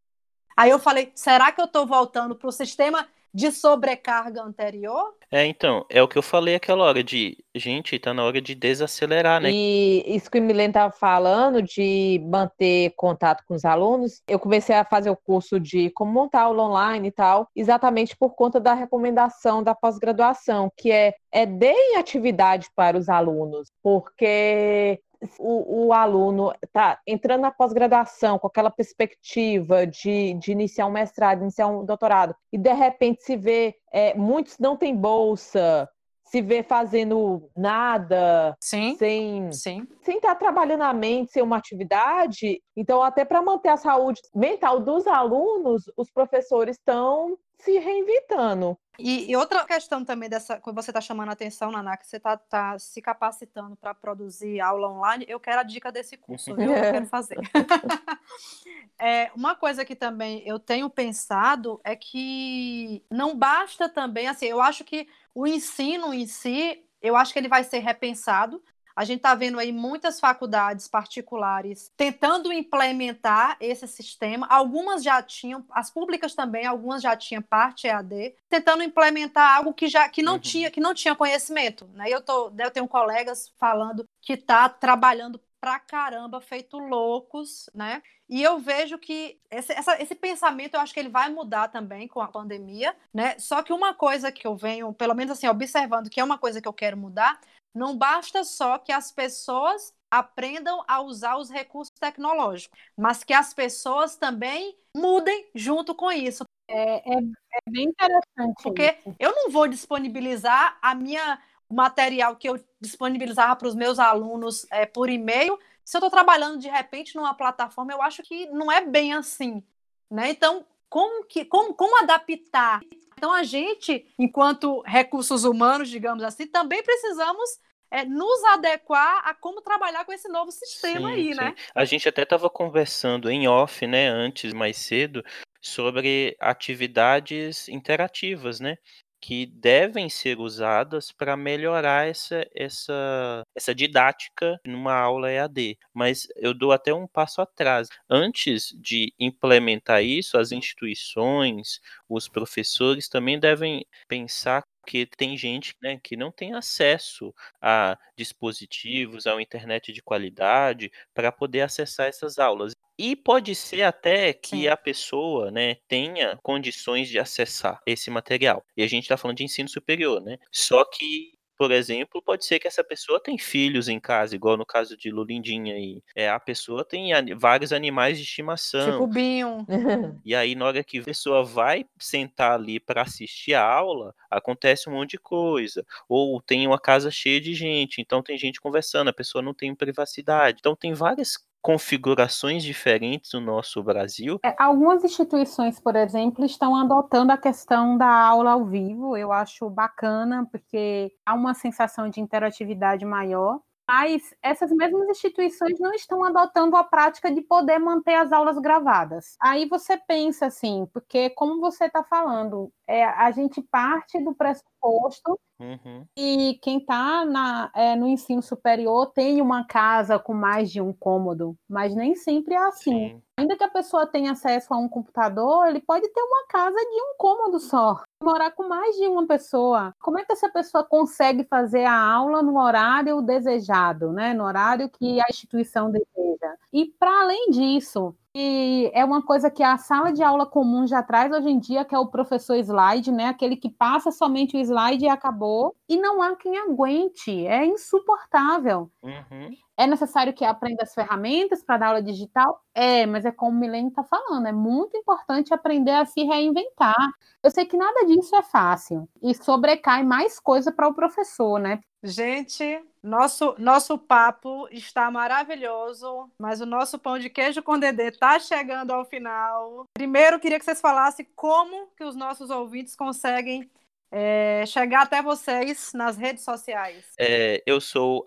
[SPEAKER 1] Aí eu falei, será que eu estou voltando para o sistema de sobrecarga anterior?
[SPEAKER 4] É, então, é o que eu falei aquela hora de, gente, tá na hora de desacelerar, né?
[SPEAKER 2] E isso que o Milene estava falando de manter contato com os alunos, eu comecei a fazer o curso de como montar aula online e tal, exatamente por conta da recomendação da pós-graduação, que é, é deem atividade para os alunos, porque o, o aluno está entrando na pós-graduação com aquela perspectiva de, de iniciar um mestrado, iniciar um doutorado, e de repente se vê, é, muitos não têm bolsa, se vê fazendo nada,
[SPEAKER 1] sim,
[SPEAKER 2] sem
[SPEAKER 1] sim.
[SPEAKER 2] sem estar trabalhando a mente, sem uma atividade. Então, até para manter a saúde mental dos alunos, os professores estão se reinventando.
[SPEAKER 1] E, e, outra questão também dessa, quando você está chamando a atenção, Naná, que você está tá se capacitando para produzir aula online, eu quero a dica desse curso, viu? Eu quero fazer. é, uma coisa que também eu tenho pensado é que não basta também, assim, eu acho que o ensino em si, eu acho que ele vai ser repensado, a gente está vendo aí muitas faculdades particulares tentando implementar esse sistema. Algumas já tinham, as públicas também, algumas já tinham parte EAD, tentando implementar algo que já que não uhum. tinha que não tinha conhecimento. Né? Eu, tô, eu tenho colegas falando que está trabalhando pra caramba, feito loucos, né? E eu vejo que esse, essa, esse pensamento, eu acho que ele vai mudar também com a pandemia, né? Só que uma coisa que eu venho, pelo menos assim, observando, que é uma coisa que eu quero mudar, não basta só que as pessoas aprendam a usar os recursos tecnológicos, mas que as pessoas também mudem junto com isso.
[SPEAKER 3] É, é, é bem interessante.
[SPEAKER 1] Porque isso. eu não vou disponibilizar a minha o material que eu disponibilizava para os meus alunos é, por e-mail. Se eu estou trabalhando de repente numa plataforma, eu acho que não é bem assim. Né? Então, como, que, como, como adaptar então, a gente, enquanto recursos humanos, digamos assim, também precisamos é, nos adequar a como trabalhar com esse novo sistema sim, aí, sim. né?
[SPEAKER 4] A gente até estava conversando em off, né, antes, mais cedo, sobre atividades interativas, né? Que devem ser usadas para melhorar essa, essa, essa didática numa aula EAD. Mas eu dou até um passo atrás. Antes de implementar isso, as instituições, os professores também devem pensar que tem gente né, que não tem acesso a dispositivos, a uma internet de qualidade para poder acessar essas aulas. E pode ser até que Sim. a pessoa, né, tenha condições de acessar esse material. E a gente está falando de ensino superior, né? Só que por exemplo, pode ser que essa pessoa tem filhos em casa, igual no caso de Lulindinha aí. É, a pessoa tem vários animais de estimação.
[SPEAKER 1] Tipo Binho.
[SPEAKER 4] e aí, na hora que a pessoa vai sentar ali para assistir a aula, acontece um monte de coisa. Ou tem uma casa cheia de gente, então tem gente conversando, a pessoa não tem privacidade. Então tem várias configurações diferentes no nosso Brasil.
[SPEAKER 3] É, algumas instituições, por exemplo, estão adotando a questão da aula ao vivo. Eu acho bacana, porque há uma sensação de interatividade maior. Mas essas mesmas instituições não estão adotando a prática de poder manter as aulas gravadas. Aí você pensa assim, porque como você está falando, é, a gente parte do pressuposto uhum. e quem está é, no ensino superior tem uma casa com mais de um cômodo, mas nem sempre é assim. Sim. Ainda que a pessoa tenha acesso a um computador, ele pode ter uma casa de um cômodo só, morar com mais de uma pessoa. Como é que essa pessoa consegue fazer a aula no horário desejado, né? No horário que a instituição deseja? E para além disso, e é uma coisa que a sala de aula comum já traz hoje em dia, que é o professor slide, né? Aquele que passa somente o slide e acabou. E não há quem aguente, é insuportável. Uhum. É necessário que aprenda as ferramentas para dar aula digital? É, mas é como o Milene está falando, é muito importante aprender a se reinventar. Eu sei que nada disso é fácil e sobrecai mais coisa para o professor, né?
[SPEAKER 1] Gente, nosso, nosso papo está maravilhoso, mas o nosso pão de queijo com Dedê está chegando ao final. Primeiro, queria que vocês falassem como que os nossos ouvintes conseguem é, chegar até vocês nas redes sociais.
[SPEAKER 4] É, eu sou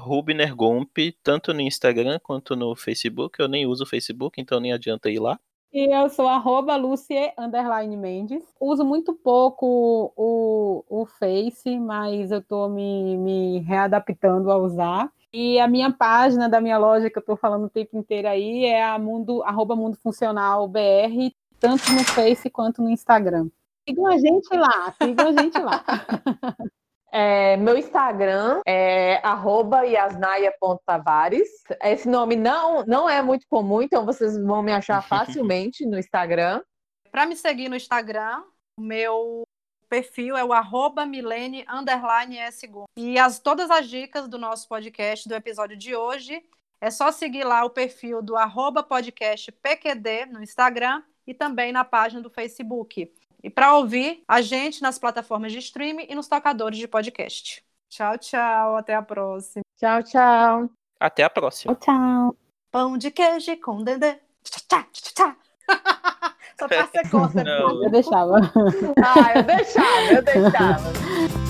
[SPEAKER 4] Rubnergomp, tanto no Instagram quanto no Facebook. Eu nem uso o Facebook, então nem adianta ir lá.
[SPEAKER 3] E eu sou arroba Lucie Underline Mendes. Uso muito pouco o, o Face, mas eu estou me, me readaptando a usar. E a minha página da minha loja, que eu estou falando o tempo inteiro aí, é a mundo, arroba Mundo Funcional BR, tanto no Face quanto no Instagram. Sigam a gente lá, sigam a gente lá.
[SPEAKER 2] É, meu Instagram é yasnaia.tavares. Esse nome não, não é muito comum, então vocês vão me achar facilmente no Instagram.
[SPEAKER 1] Para me seguir no Instagram, o meu perfil é o arroba milene E as, todas as dicas do nosso podcast, do episódio de hoje, é só seguir lá o perfil do arroba podcast PQD no Instagram e também na página do Facebook E para ouvir a gente nas plataformas de streaming e nos tocadores de podcast. Tchau, tchau. Até a próxima.
[SPEAKER 2] Tchau, tchau.
[SPEAKER 4] Até a próxima.
[SPEAKER 3] Tchau, tchau.
[SPEAKER 1] Pão de queijo com dendê. Tchá, tchá, tchá, tchá. Só pra ser conta.
[SPEAKER 4] Não.
[SPEAKER 3] Eu deixava.
[SPEAKER 2] Ah, eu deixava, eu deixava.